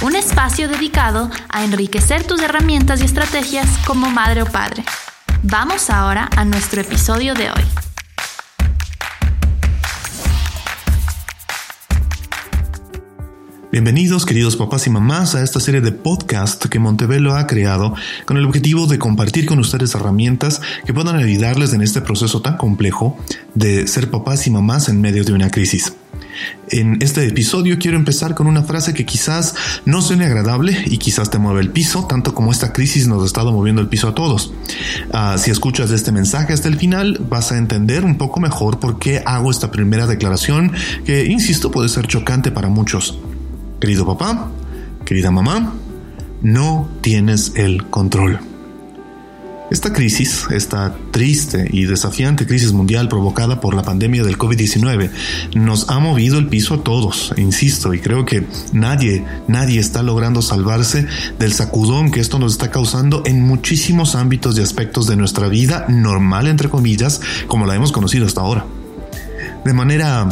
un espacio dedicado a enriquecer tus herramientas y estrategias como madre o padre. Vamos ahora a nuestro episodio de hoy. Bienvenidos queridos papás y mamás a esta serie de podcast que Montebello ha creado con el objetivo de compartir con ustedes herramientas que puedan ayudarles en este proceso tan complejo de ser papás y mamás en medio de una crisis. En este episodio quiero empezar con una frase que quizás no suene agradable y quizás te mueve el piso, tanto como esta crisis nos ha estado moviendo el piso a todos. Ah, si escuchas este mensaje hasta el final, vas a entender un poco mejor por qué hago esta primera declaración que, insisto, puede ser chocante para muchos. Querido papá, querida mamá, no tienes el control. Esta crisis, esta triste y desafiante crisis mundial provocada por la pandemia del COVID-19, nos ha movido el piso a todos, insisto, y creo que nadie, nadie está logrando salvarse del sacudón que esto nos está causando en muchísimos ámbitos y aspectos de nuestra vida normal, entre comillas, como la hemos conocido hasta ahora. De manera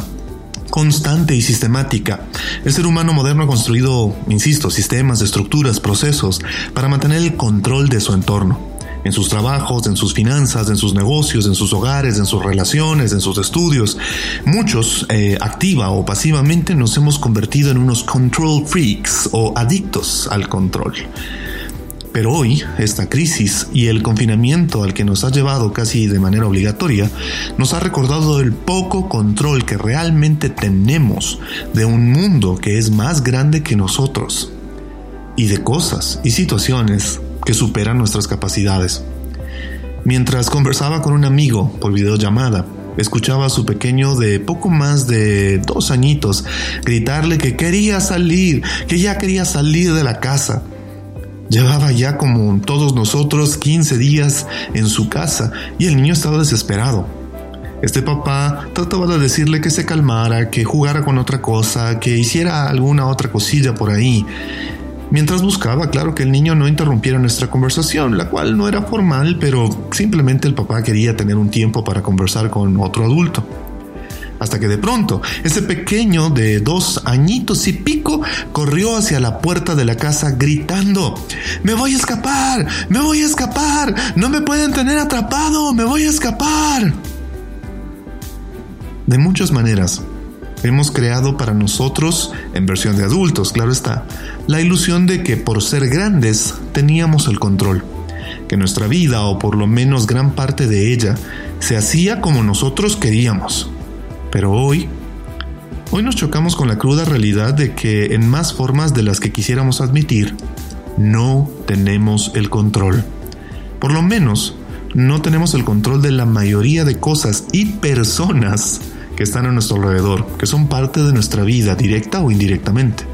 constante y sistemática. El ser humano moderno ha construido, insisto, sistemas, estructuras, procesos para mantener el control de su entorno. En sus trabajos, en sus finanzas, en sus negocios, en sus hogares, en sus relaciones, en sus estudios. Muchos, eh, activa o pasivamente, nos hemos convertido en unos control freaks o adictos al control. Pero hoy, esta crisis y el confinamiento al que nos ha llevado casi de manera obligatoria, nos ha recordado el poco control que realmente tenemos de un mundo que es más grande que nosotros y de cosas y situaciones que superan nuestras capacidades. Mientras conversaba con un amigo por videollamada, escuchaba a su pequeño de poco más de dos añitos gritarle que quería salir, que ya quería salir de la casa Llevaba ya como todos nosotros 15 días en su casa y el niño estaba desesperado. Este papá trataba de decirle que se calmara, que jugara con otra cosa, que hiciera alguna otra cosilla por ahí. Mientras buscaba, claro que el niño no interrumpiera nuestra conversación, la cual no era formal, pero simplemente el papá quería tener un tiempo para conversar con otro adulto hasta que de pronto ese pequeño de dos añitos y pico corrió hacia la puerta de la casa gritando, me voy a escapar, me voy a escapar, no me pueden tener atrapado, me voy a escapar. De muchas maneras, hemos creado para nosotros, en versión de adultos, claro está, la ilusión de que por ser grandes teníamos el control, que nuestra vida, o por lo menos gran parte de ella, se hacía como nosotros queríamos pero hoy, hoy nos chocamos con la cruda realidad de que en más formas de las que quisiéramos admitir, no tenemos el control. Por lo menos, no tenemos el control de la mayoría de cosas y personas que están a nuestro alrededor, que son parte de nuestra vida, directa o indirectamente.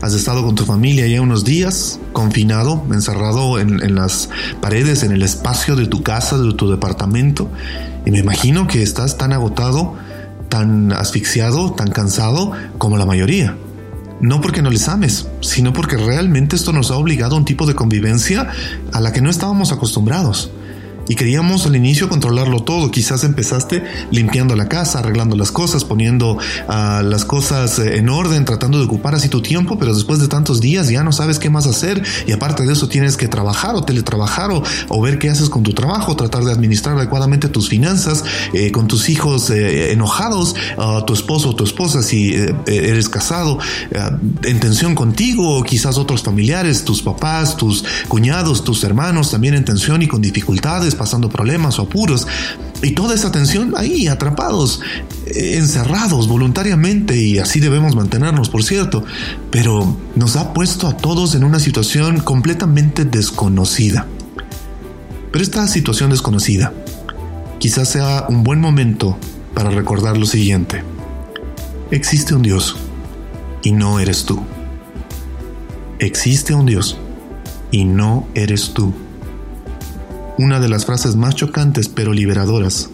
Has estado con tu familia ya unos días, confinado, encerrado en, en, las paredes, en el espacio de tu casa, de tu departamento, y me imagino que estás tan agotado, tan asfixiado, tan cansado como la mayoría. No porque no les ames, sino porque realmente esto nos ha obligado a un tipo de convivencia a la que no estábamos acostumbrados y queríamos al inicio controlarlo todo. Quizás empezaste limpiando la casa, arreglando las cosas, poniendo uh, las cosas eh, en orden, tratando de ocupar así tu tiempo, pero después de tantos días ya no sabes qué más hacer y aparte de eso tienes que trabajar o teletrabajar o, o ver qué haces con tu trabajo, tratar de administrar adecuadamente tus finanzas, eh, con tus hijos eh, enojados, uh, tu esposo o tu esposa si eh, eres casado, en tensión contigo, o quizás otros familiares, tus papás, tus cuñados, tus hermanos también en tensión y con dificultades pasando problemas o apuros. Y toda esa tensión ahí, atrapados, encerrados voluntariamente, y así debemos mantenernos, por cierto. Pero nos ha puesto a todos en una situación completamente desconocida. Pero esta situación desconocida quizás sea un buen momento para recordar lo siguiente. Existe un Dios y no eres tú. Existe un Dios y no eres tú. Una de las frases más chocantes pero liberadoras.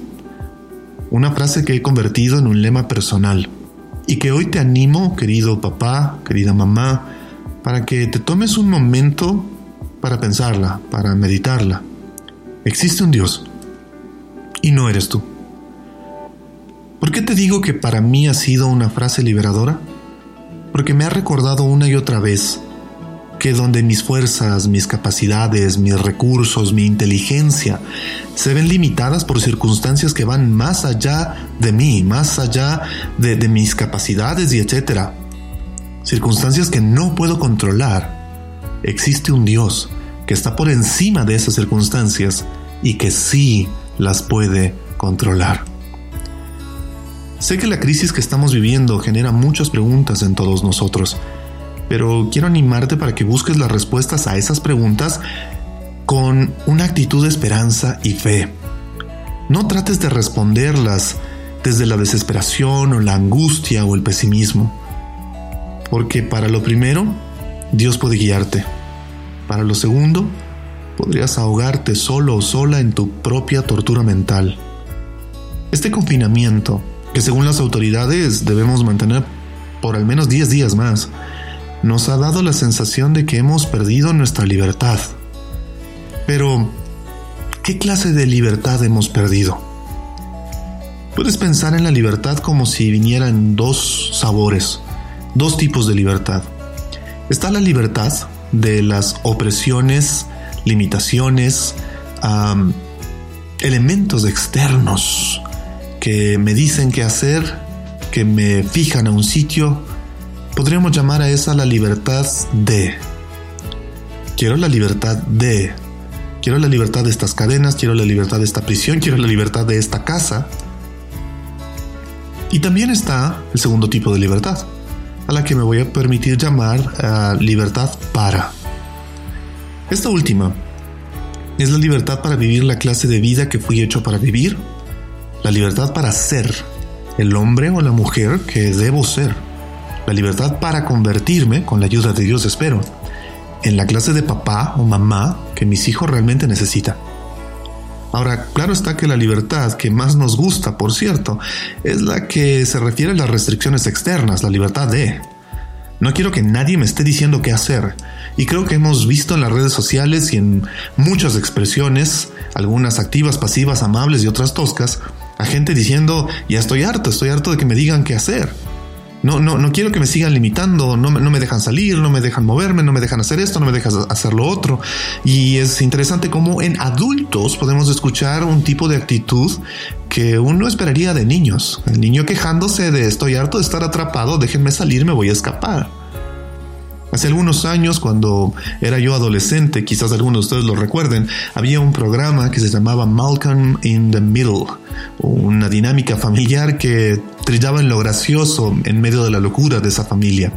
Una frase que he convertido en un lema personal y que hoy te animo, querido papá, querida mamá, para que te tomes un momento para pensarla, para meditarla. Existe un Dios y no eres tú. ¿Por qué te digo que para mí ha sido una frase liberadora? Porque me ha recordado una y otra vez que donde mis fuerzas, mis capacidades, mis recursos, mi inteligencia se ven limitadas por circunstancias que van más allá de mí, más allá de, mis capacidades y etcétera. Circunstancias que no puedo controlar. Existe un Dios que está por encima de esas circunstancias y que sí las puede controlar. Sé que la crisis que estamos viviendo genera muchas preguntas en todos nosotros pero quiero animarte para que busques las respuestas a esas preguntas con una actitud de esperanza y fe. No trates de responderlas desde la desesperación o la angustia o el pesimismo, porque para lo primero, Dios puede guiarte. Para lo segundo, podrías ahogarte solo o sola en tu propia tortura mental. Este confinamiento, que según las autoridades debemos mantener por al menos 10 días más, nos ha dado la sensación de que hemos perdido nuestra libertad. Pero, ¿qué clase de libertad hemos perdido? Puedes pensar en la libertad como si vinieran dos sabores, dos tipos de libertad. Está la libertad de las opresiones, limitaciones, elementos externos que me dicen qué hacer, que me fijan a un sitio, Podríamos llamar a esa la libertad de. Quiero la libertad de. Quiero la libertad de estas cadenas, quiero la libertad de esta prisión, quiero la libertad de esta casa. Y también está el segundo tipo de libertad, a la que me voy a permitir llamar uh, libertad para. Esta última es la libertad para vivir la clase de vida que fui hecho para vivir, la libertad para ser el hombre o la mujer que debo ser la libertad para convertirme, con la ayuda de Dios espero, en la clase de papá o mamá que mis hijos realmente necesitan. Ahora, claro está que la libertad que más nos gusta, por cierto, es la que se refiere a las restricciones externas, la libertad de... No quiero que nadie me esté diciendo qué hacer. Y creo que hemos visto en las redes sociales y en muchas expresiones, algunas activas, pasivas, amables y otras toscas, a gente diciendo, ya estoy harto, estoy harto de que me digan qué hacer. No, no, no quiero que me sigan limitando, no, no me dejan salir, no me dejan moverme, no me dejan hacer esto, no me dejan hacer lo otro. Y es interesante cómo en adultos podemos escuchar un tipo de actitud que uno esperaría de niños. El niño quejándose de estoy harto de estar atrapado, déjenme salir, me voy a escapar. Hace algunos años, cuando era yo adolescente, quizás algunos de ustedes lo recuerden, había un programa que se llamaba Malcolm in the Middle, una dinámica familiar que trillaba en lo gracioso en medio de la locura de esa familia.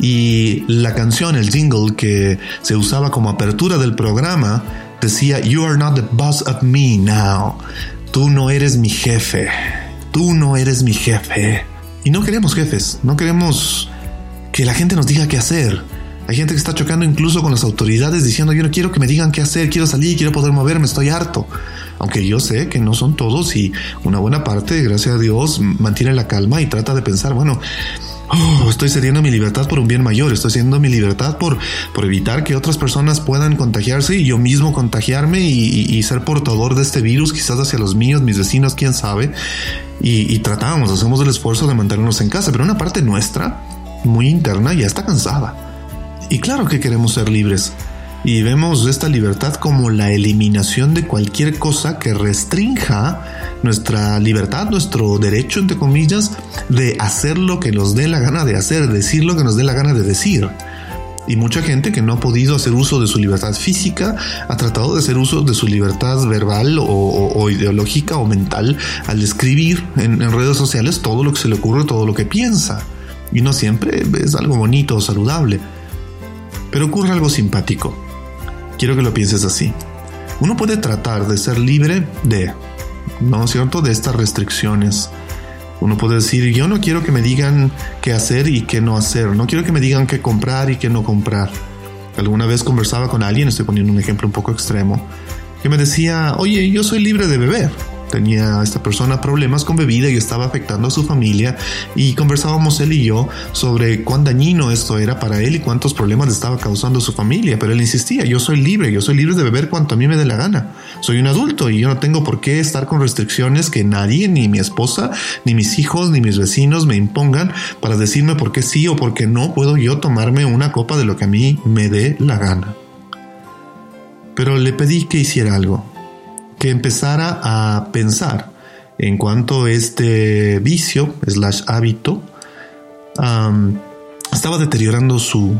Y la canción, el jingle que se usaba como apertura del programa, decía, You are not the boss of me now. Tú no eres mi jefe. Tú no eres mi jefe. Y no queremos jefes, no queremos que la gente nos diga qué hacer. Hay gente que está chocando incluso con las autoridades diciendo yo no quiero que me digan qué hacer, quiero salir, quiero poder moverme, estoy harto. Aunque yo sé que no son todos y una buena parte, gracias a Dios, mantiene la calma y trata de pensar, bueno, oh, estoy cediendo mi libertad por un bien mayor, estoy cediendo mi libertad por, por evitar que otras personas puedan contagiarse y yo mismo contagiarme y, ser portador de este virus, quizás hacia los míos, mis vecinos, quién sabe. Y, y tratamos, hacemos el esfuerzo de mantenernos en casa, pero una parte nuestra muy interna ya está cansada. Y claro que queremos ser libres. Y vemos esta libertad como la eliminación de cualquier cosa que restrinja nuestra libertad, nuestro derecho, entre comillas, de hacer lo que nos dé la gana de hacer, decir lo que nos dé la gana de decir. Y mucha gente que no ha podido hacer uso de su libertad física ha tratado de hacer uso de su libertad verbal o, ideológica o mental al escribir en, en redes sociales todo lo que se le ocurre, todo lo que piensa. Y no siempre es algo bonito o saludable. Pero ocurre algo simpático. Quiero que lo pienses así. Uno puede tratar de ser libre de, ¿no es cierto?, de estas restricciones. Uno puede decir, yo no quiero que me digan qué hacer y qué no hacer. No quiero que me digan qué comprar y qué no comprar. Alguna vez conversaba con alguien, estoy poniendo un ejemplo un poco extremo, que me decía, oye, yo soy libre de beber tenía esta persona problemas con bebida y estaba afectando a su familia. Y conversábamos él y yo sobre cuán dañino esto era para él y cuántos problemas le estaba causando a su familia, pero él insistía, yo soy libre, yo soy libre de beber cuanto a mí me dé la gana, soy un adulto y yo no tengo por qué estar con restricciones que nadie, ni mi esposa, ni mis hijos, ni mis vecinos me impongan para decirme por qué sí o por qué no puedo yo tomarme una copa de lo que a mí me dé la gana. Pero le pedí que hiciera algo que empezara a pensar en cuanto este vicio, slash hábito, estaba deteriorando su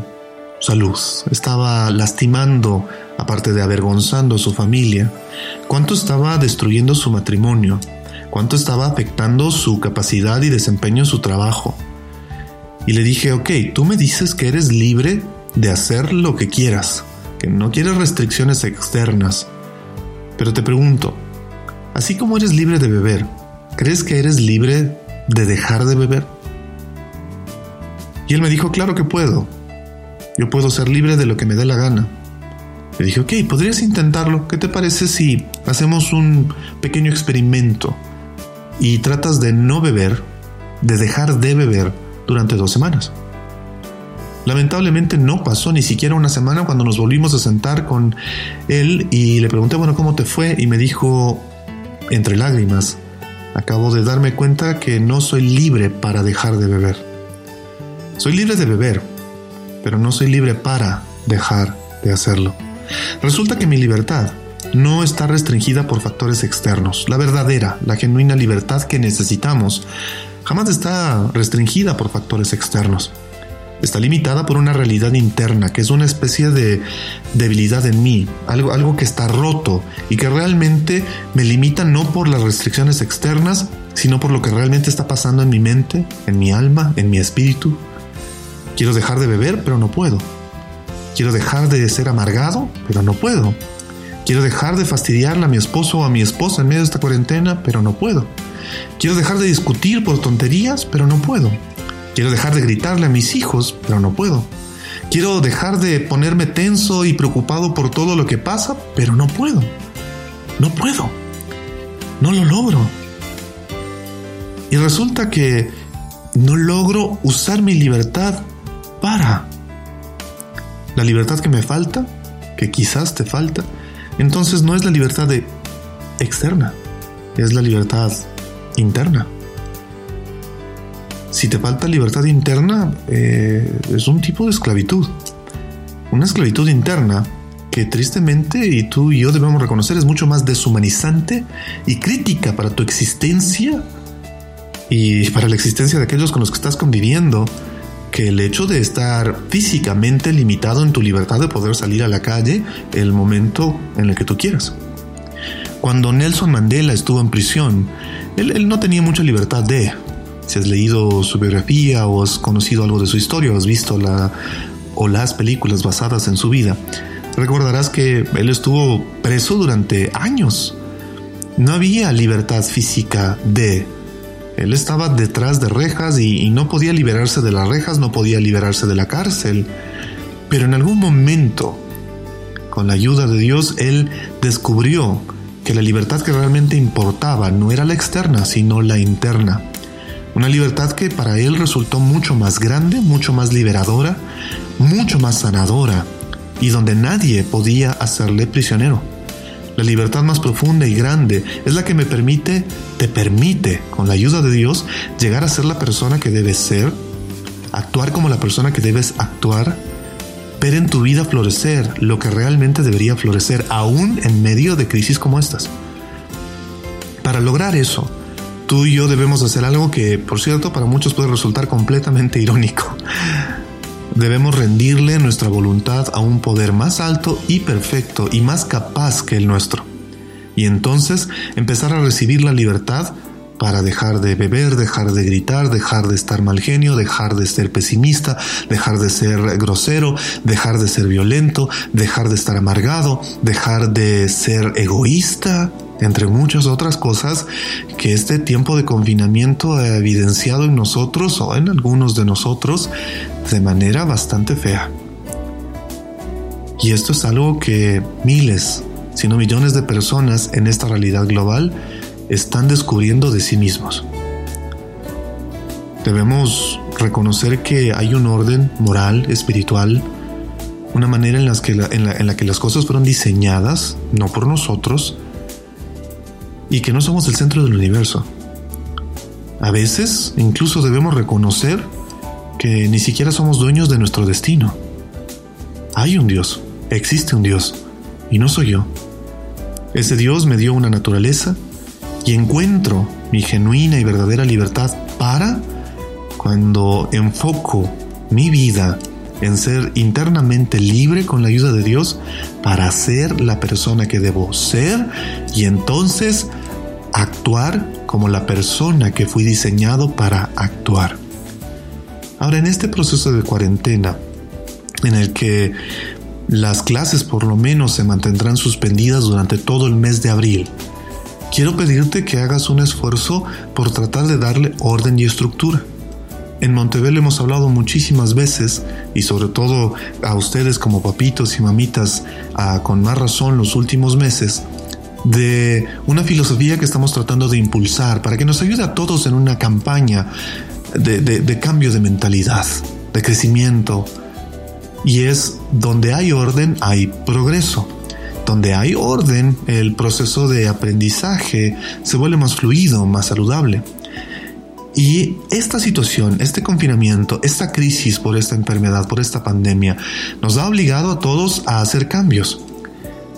salud, estaba lastimando, aparte de avergonzando a su familia, cuánto estaba destruyendo su matrimonio, cuánto estaba afectando su capacidad y desempeño en su trabajo. Y le dije, ok, tú me dices que eres libre de hacer lo que quieras, que no quieres restricciones externas, pero te pregunto, así como eres libre de beber, ¿crees que eres libre de dejar de beber? Y él me dijo, claro que puedo. Yo puedo ser libre de lo que me dé la gana. Le dije, ok, podrías intentarlo. ¿Qué te parece si hacemos un pequeño experimento y tratas de no beber, de dejar de beber durante dos semanas? Lamentablemente no pasó ni siquiera una semana cuando nos volvimos a sentar con él y le pregunté, bueno, ¿cómo te fue? Y me dijo, entre lágrimas, acabo de darme cuenta que no soy libre para dejar de beber. Soy libre de beber, pero no soy libre para dejar de hacerlo. Resulta que mi libertad no está restringida por factores externos. La verdadera, la genuina libertad que necesitamos, jamás está restringida por factores externos está limitada por una realidad interna, que es una especie de debilidad en mí, algo, algo que está roto y que realmente me limita no por las restricciones externas, sino por lo que realmente está pasando en mi mente, en mi alma, en mi espíritu. Quiero dejar de beber, pero no puedo. Quiero dejar de ser amargado, pero no puedo. Quiero dejar de fastidiarle a mi esposo o a mi esposa en medio de esta cuarentena, pero no puedo. Quiero dejar de discutir por tonterías, pero no puedo. Quiero dejar de gritarle a mis hijos, pero no puedo. Quiero dejar de ponerme tenso y preocupado por todo lo que pasa, pero no puedo. No puedo. No lo logro. Y resulta que no logro usar mi libertad para la libertad que me falta, que quizás te falta. Entonces no es la libertad externa, es la libertad interna si te falta libertad interna, eh, es un tipo de esclavitud. Una esclavitud interna que tristemente, y tú y yo debemos reconocer, es mucho más deshumanizante y crítica para tu existencia y para la existencia de aquellos con los que estás conviviendo que el hecho de estar físicamente limitado en tu libertad de poder salir a la calle el momento en el que tú quieras. Cuando Nelson Mandela estuvo en prisión, él, él no tenía mucha libertad de, si has leído su biografía o has conocido algo de su historia o has visto o las películas basadas en su vida, recordarás que él estuvo preso durante años. No había libertad física de... Él estaba detrás de rejas y no podía liberarse de las rejas, no podía liberarse de la cárcel. Pero en algún momento, con la ayuda de Dios, él descubrió que la libertad que realmente importaba no era la externa, sino la interna. Una libertad que para él resultó mucho más grande, mucho más liberadora, mucho más sanadora y donde nadie podía hacerle prisionero. La libertad más profunda y grande es la que me permite, te permite, con la ayuda de Dios, llegar a ser la persona que debes ser, actuar como la persona que debes actuar, ver en tu vida florecer lo que realmente debería florecer, aún en medio de crisis como estas. Para lograr eso, tú y yo debemos hacer algo que, por cierto, para muchos puede resultar completamente irónico. debemos rendirle nuestra voluntad a un poder más alto y perfecto y más capaz que el nuestro. Y entonces empezar a recibir la libertad para dejar de beber, dejar de gritar, dejar de estar mal genio, dejar de ser pesimista, dejar de ser grosero, dejar de ser violento, dejar de estar amargado, dejar de ser egoísta, entre muchas otras cosas que este tiempo de confinamiento ha evidenciado en nosotros o en algunos de nosotros de manera bastante fea. Y esto es algo que miles, si no millones de personas en esta realidad global están descubriendo de sí mismos. Debemos reconocer que hay un orden moral, espiritual, una manera en, en la que las cosas fueron diseñadas, no por nosotros, y que no somos el centro del universo. A veces incluso debemos reconocer que ni siquiera somos dueños de nuestro destino. Hay un Dios, existe un Dios, y no soy yo. Ese Dios me dio una naturaleza y encuentro mi genuina y verdadera libertad para cuando enfoco mi vida en ser internamente libre con la ayuda de Dios para ser la persona que debo ser y entonces actuar como la persona que fui diseñado para actuar. Ahora, en este proceso de cuarentena, en el que las clases por lo menos se mantendrán suspendidas durante todo el mes de abril, quiero pedirte que hagas un esfuerzo por tratar de darle orden y estructura. En Montebello hemos hablado muchísimas veces, y sobre todo a ustedes como papitos y mamitas, con más razón los últimos meses, de una filosofía que estamos tratando de impulsar para que nos ayude a todos en una campaña de, cambio de mentalidad, de crecimiento. Y es donde hay orden, hay progreso. Donde hay orden, el proceso de aprendizaje se vuelve más fluido, más saludable. Y esta situación, este confinamiento, esta crisis por esta enfermedad, por esta pandemia, nos ha obligado a todos a hacer cambios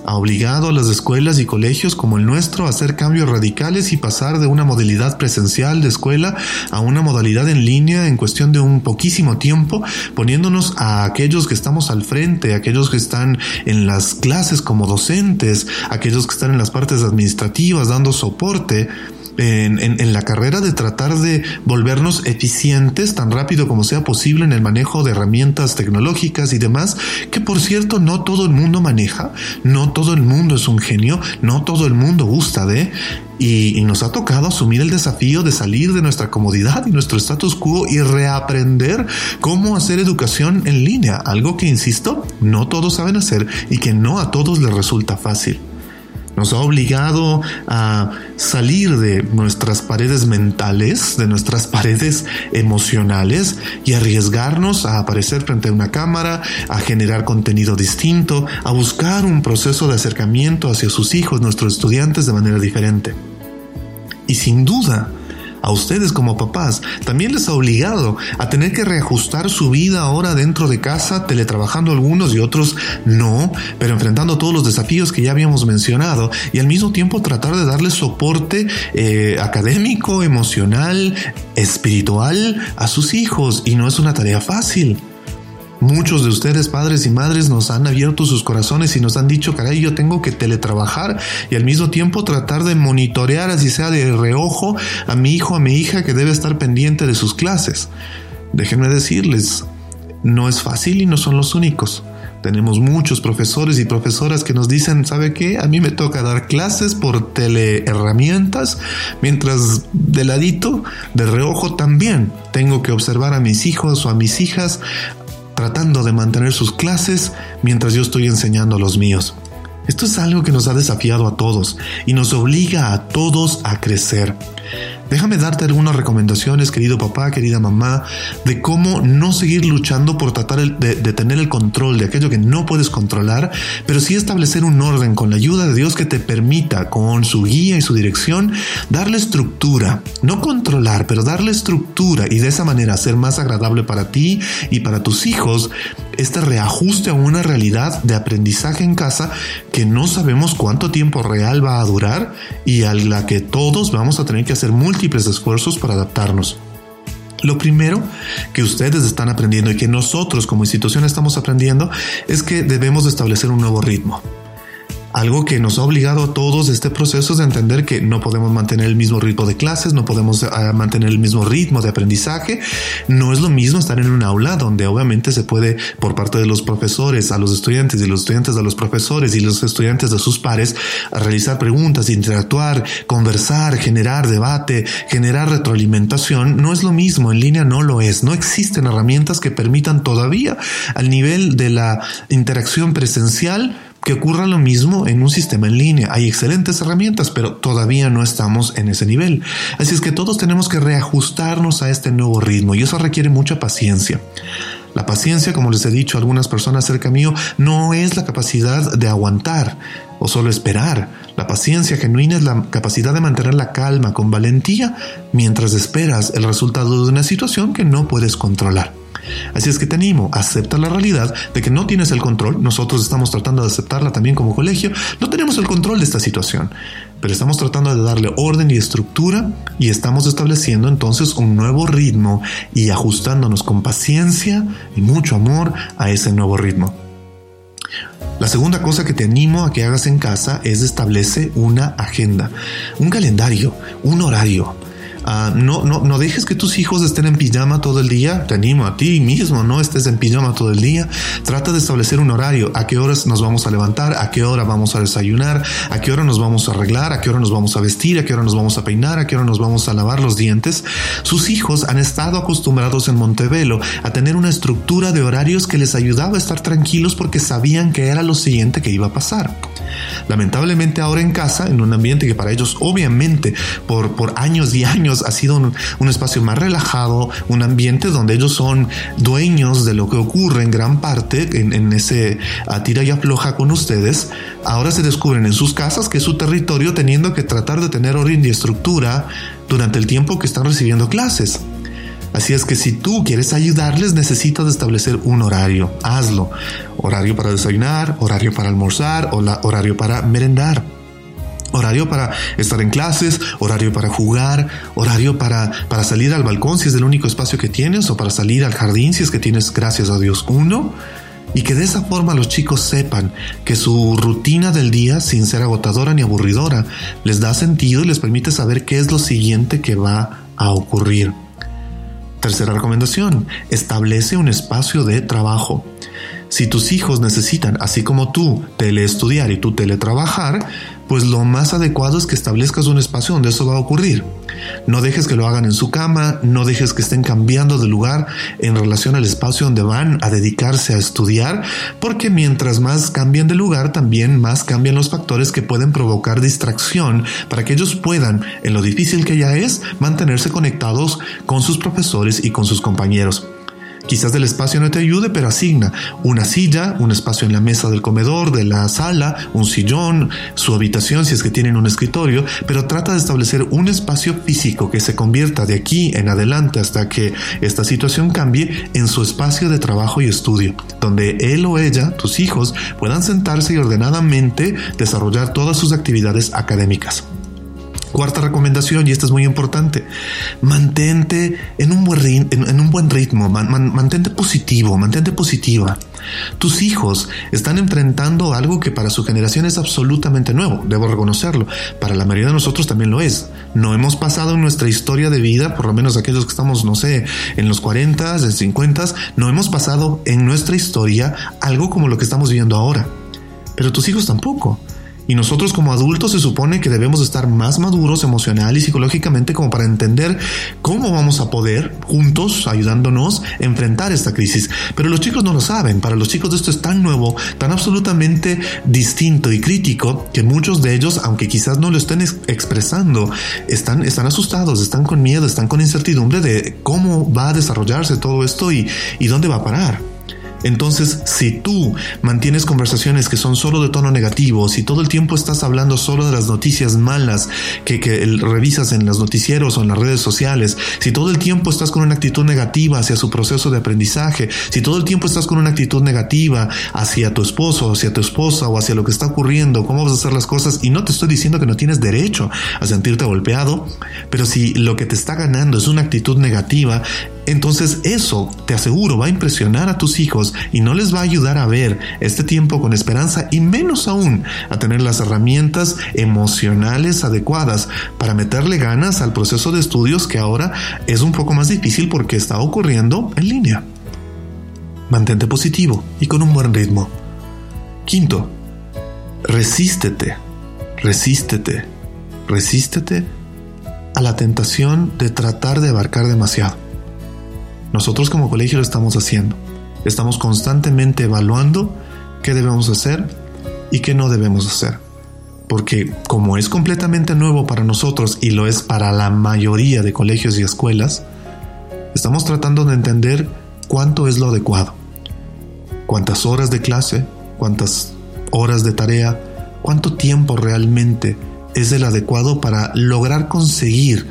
ha obligado a las escuelas y colegios como el nuestro a hacer cambios radicales y pasar de una modalidad presencial de escuela a una modalidad en línea en cuestión de un poquísimo tiempo, poniéndonos a aquellos que estamos al frente, aquellos que están en las clases como docentes, aquellos que están en las partes administrativas dando soporte en, la carrera de tratar de volvernos eficientes tan rápido como sea posible en el manejo de herramientas tecnológicas y demás, que por cierto no todo el mundo maneja, no todo el mundo es un genio, no todo el mundo gusta de, y, y nos ha tocado asumir el desafío de salir de nuestra comodidad y nuestro status quo y reaprender cómo hacer educación en línea, algo que, insisto, no todos saben hacer y que no a todos les resulta fácil. Nos ha obligado a salir de nuestras paredes mentales, de nuestras paredes emocionales y arriesgarnos a aparecer frente a una cámara, a generar contenido distinto, a buscar un proceso de acercamiento hacia sus hijos, nuestros estudiantes, de manera diferente. Y sin duda, a ustedes como papás también les ha obligado a tener que reajustar su vida ahora dentro de casa, teletrabajando algunos y otros no, pero enfrentando todos los desafíos que ya habíamos mencionado y al mismo tiempo tratar de darle soporte eh, académico, emocional, espiritual a sus hijos y no es una tarea fácil. Muchos de ustedes, padres y madres, nos han abierto sus corazones y nos han dicho, caray, yo tengo que teletrabajar y al mismo tiempo tratar de monitorear, así sea de reojo, a mi hijo, a mi hija que debe estar pendiente de sus clases. Déjenme decirles, no es fácil y no son los únicos. Tenemos muchos profesores y profesoras que nos dicen, ¿sabe qué? A mí me toca dar clases por teleherramientas, mientras de ladito, de reojo también, tengo que observar a mis hijos o a mis hijas tratando de mantener sus clases mientras yo estoy enseñando a los míos. Esto es algo que nos ha desafiado a todos y nos obliga a todos a crecer. Déjame darte algunas recomendaciones, querido papá, querida mamá, de cómo no seguir luchando por tratar de, tener el control de aquello que no puedes controlar, pero sí establecer un orden con la ayuda de Dios que te permita, con su guía y su dirección, darle estructura, no controlar, pero darle estructura y de esa manera ser más agradable para ti y para tus hijos este reajuste a una realidad de aprendizaje en casa que no sabemos cuánto tiempo real va a durar y a la que todos vamos a tener que hacer múltiples esfuerzos para adaptarnos. Lo primero que ustedes están aprendiendo y que nosotros como institución estamos aprendiendo es que debemos establecer un nuevo ritmo. Algo que nos ha obligado a todos este proceso es de entender que no podemos mantener el mismo ritmo de clases, no podemos eh, mantener el mismo ritmo de aprendizaje. No es lo mismo estar en un aula donde obviamente se puede por parte de los profesores a los estudiantes y los estudiantes a los profesores y los estudiantes de sus pares a realizar preguntas, interactuar, conversar, generar debate, generar retroalimentación. No es lo mismo, en línea no lo es. No existen herramientas que permitan todavía al nivel de la interacción presencial que ocurra lo mismo en un sistema en línea. Hay excelentes herramientas, pero todavía no estamos en ese nivel. Así es que todos tenemos que reajustarnos a este nuevo ritmo y eso requiere mucha paciencia. La paciencia, como les he dicho a algunas personas cerca mío, no es la capacidad de aguantar o solo esperar. La paciencia genuina es la capacidad de mantener la calma con valentía mientras esperas el resultado de una situación que no puedes controlar. Así es que te animo, acepta la realidad de que no tienes el control. Nosotros estamos tratando de aceptarla también como colegio. No tenemos el control de esta situación, pero estamos tratando de darle orden y estructura y estamos estableciendo entonces un nuevo ritmo y ajustándonos con paciencia y mucho amor a ese nuevo ritmo. La segunda cosa que te animo a que hagas en casa es establece una agenda, un calendario, un horario. Ah, no, no, no dejes que tus hijos estén en pijama todo el día. Te animo a ti mismo, no estés en pijama todo el día. Trata de establecer un horario. ¿A qué horas nos vamos a levantar? ¿A qué hora vamos a desayunar? ¿A qué hora nos vamos a arreglar? ¿A qué hora nos vamos a vestir? ¿A qué hora nos vamos a peinar? ¿A qué hora nos vamos a lavar los dientes? Sus hijos han estado acostumbrados en Montevelo a tener una estructura de horarios que les ayudaba a estar tranquilos porque sabían que era lo siguiente que iba a pasar. Lamentablemente ahora en casa, en un ambiente que para ellos obviamente por, por años y años ha sido un, espacio más relajado, un ambiente donde ellos son dueños de lo que ocurre en gran parte en, ese tira y afloja con ustedes, ahora se descubren en sus casas que es su territorio teniendo que tratar de tener orden y estructura durante el tiempo que están recibiendo clases. Así es que si tú quieres ayudarles, necesitas establecer un horario. Hazlo. Horario para desayunar, horario para almorzar, horario para merendar. Horario para estar en clases, horario para jugar, horario para, para salir al balcón si es el único espacio que tienes, o para salir al jardín si es que tienes, gracias a Dios, uno. Y que de esa forma los chicos sepan que su rutina del día, sin ser agotadora ni aburridora, les da sentido y les permite saber qué es lo siguiente que va a ocurrir. Tercera recomendación, establece un espacio de trabajo. Si tus hijos necesitan, así como tú, teleestudiar y tú teletrabajar, pues lo más adecuado es que establezcas un espacio donde eso va a ocurrir. No dejes que lo hagan en su cama, no dejes que estén cambiando de lugar en relación al espacio donde van a dedicarse a estudiar, porque mientras más cambien de lugar, también más cambian los factores que pueden provocar distracción para que ellos puedan, en lo difícil que ya es, mantenerse conectados con sus profesores y con sus compañeros. Quizás el espacio no te ayude, pero asigna una silla, un espacio en la mesa del comedor, de la sala, un sillón, su habitación si es que tienen un escritorio, pero trata de establecer un espacio físico que se convierta de aquí en adelante hasta que esta situación cambie en su espacio de trabajo y estudio, donde él o ella, tus hijos, puedan sentarse y ordenadamente desarrollar todas sus actividades académicas. Cuarta recomendación, y esta es muy importante, mantente en un buen, ritmo, mantente positivo, mantente positiva. Tus hijos están enfrentando algo que para su generación es absolutamente nuevo, debo reconocerlo. Para la mayoría de nosotros también lo es. No hemos pasado en nuestra historia de vida, por lo menos aquellos que estamos, no sé, en los 40, en 50, no hemos pasado en nuestra historia algo como lo que estamos viviendo ahora. Pero tus hijos tampoco. Y nosotros como adultos se supone que debemos estar más maduros emocional y psicológicamente como para entender cómo vamos a poder juntos, ayudándonos, enfrentar esta crisis. Pero los chicos no lo saben. Para los chicos esto es tan nuevo, tan absolutamente distinto y crítico que muchos de ellos, aunque quizás no lo estén expresando, están, están asustados, están con miedo, están con incertidumbre de cómo va a desarrollarse todo esto y, y dónde va a parar. Entonces, si tú mantienes conversaciones que son solo de tono negativo, si todo el tiempo estás hablando solo de las noticias malas que, revisas en los noticieros o en las redes sociales, si todo el tiempo estás con una actitud negativa hacia su proceso de aprendizaje, si todo el tiempo estás con una actitud negativa hacia tu esposo, hacia tu esposa o hacia lo que está ocurriendo, cómo vas a hacer las cosas, y no te estoy diciendo que no tienes derecho a sentirte golpeado, pero si lo que te está ganando es una actitud negativa, Entonces eso, te aseguro, va a impresionar a tus hijos y no les va a ayudar a ver este tiempo con esperanza y menos aún a tener las herramientas emocionales adecuadas para meterle ganas al proceso de estudios que ahora es un poco más difícil porque está ocurriendo en línea. Mantente positivo y con un buen ritmo. Quinto, resístete, resístete, resístete a la tentación de tratar de abarcar demasiado. Nosotros como colegio lo estamos haciendo. Estamos constantemente evaluando qué debemos hacer y qué no debemos hacer. Porque como es completamente nuevo para nosotros y lo es para la mayoría de colegios y escuelas, estamos tratando de entender cuánto es lo adecuado. Cuántas horas de clase, cuántas horas de tarea, cuánto tiempo realmente es el adecuado para lograr conseguir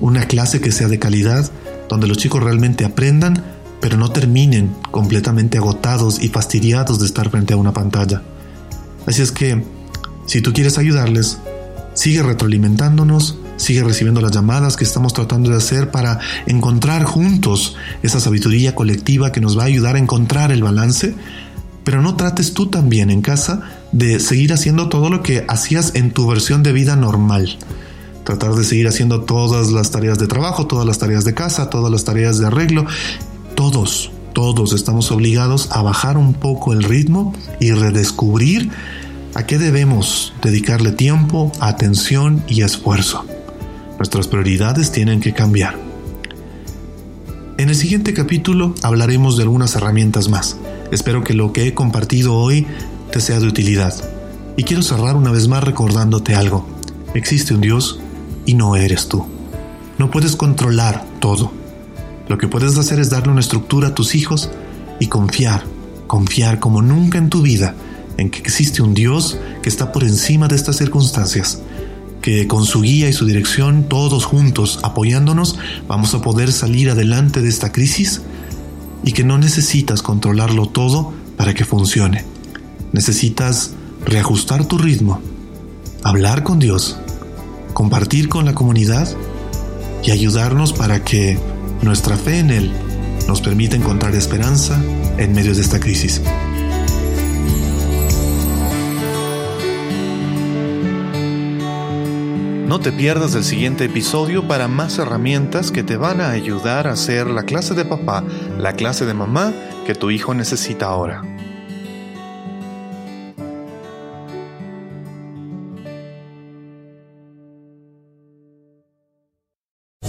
una clase que sea de calidad donde los chicos realmente aprendan, pero no terminen completamente agotados y fastidiados de estar frente a una pantalla. Así es que, si tú quieres ayudarles, sigue retroalimentándonos, sigue recibiendo las llamadas que estamos tratando de hacer para encontrar juntos esa sabiduría colectiva que nos va a ayudar a encontrar el balance, pero no trates tú también en casa de seguir haciendo todo lo que hacías en tu versión de vida normal tratar de seguir haciendo todas las tareas de trabajo, todas las tareas de casa, todas las tareas de arreglo. Todos, todos estamos obligados a bajar un poco el ritmo y redescubrir a qué debemos dedicarle tiempo, atención y esfuerzo. Nuestras prioridades tienen que cambiar. En el siguiente capítulo hablaremos de algunas herramientas más. Espero que lo que he compartido hoy te sea de utilidad. Y quiero cerrar una vez más recordándote algo. Existe un Dios y no eres tú. No puedes controlar todo. Lo que puedes hacer es darle una estructura a tus hijos y confiar, confiar como nunca en tu vida en que existe un Dios que está por encima de estas circunstancias, que con su guía y su dirección, todos juntos apoyándonos, vamos a poder salir adelante de esta crisis y que no necesitas controlarlo todo para que funcione. Necesitas reajustar tu ritmo, hablar con Dios compartir con la comunidad y ayudarnos para que nuestra fe en Él nos permita encontrar esperanza en medio de esta crisis. No te pierdas el siguiente episodio para más herramientas que te van a ayudar a ser la clase de papá, la clase de mamá que tu hijo necesita ahora.